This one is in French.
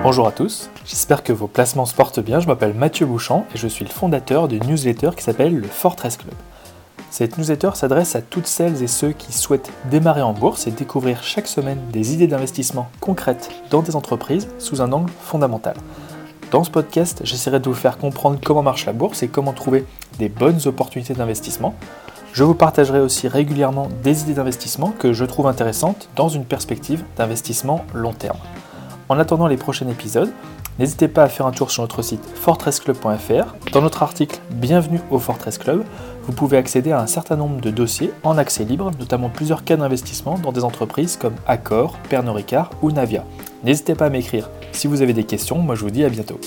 Bonjour à tous, j'espère que vos placements se portent bien. Je m'appelle Mathieu Bouchant et je suis le fondateur d'une newsletter qui s'appelle le Fortress Club. Cette newsletter s'adresse à toutes celles et ceux qui souhaitent démarrer en bourse et découvrir chaque semaine des idées d'investissement concrètes dans des entreprises sous un angle fondamental. Dans ce podcast, j'essaierai de vous faire comprendre comment marche la bourse et comment trouver des bonnes opportunités d'investissement. Je vous partagerai aussi régulièrement des idées d'investissement que je trouve intéressantes dans une perspective d'investissement long terme. En attendant les prochains épisodes, n'hésitez pas à faire un tour sur notre site fortressclub.fr. Dans notre article Bienvenue au Fortress Club, vous pouvez accéder à un certain nombre de dossiers en accès libre, notamment plusieurs cas d'investissement dans des entreprises comme Accor, Pernod Ricard ou Navia. N'hésitez pas à m'écrire si vous avez des questions, moi je vous dis à bientôt.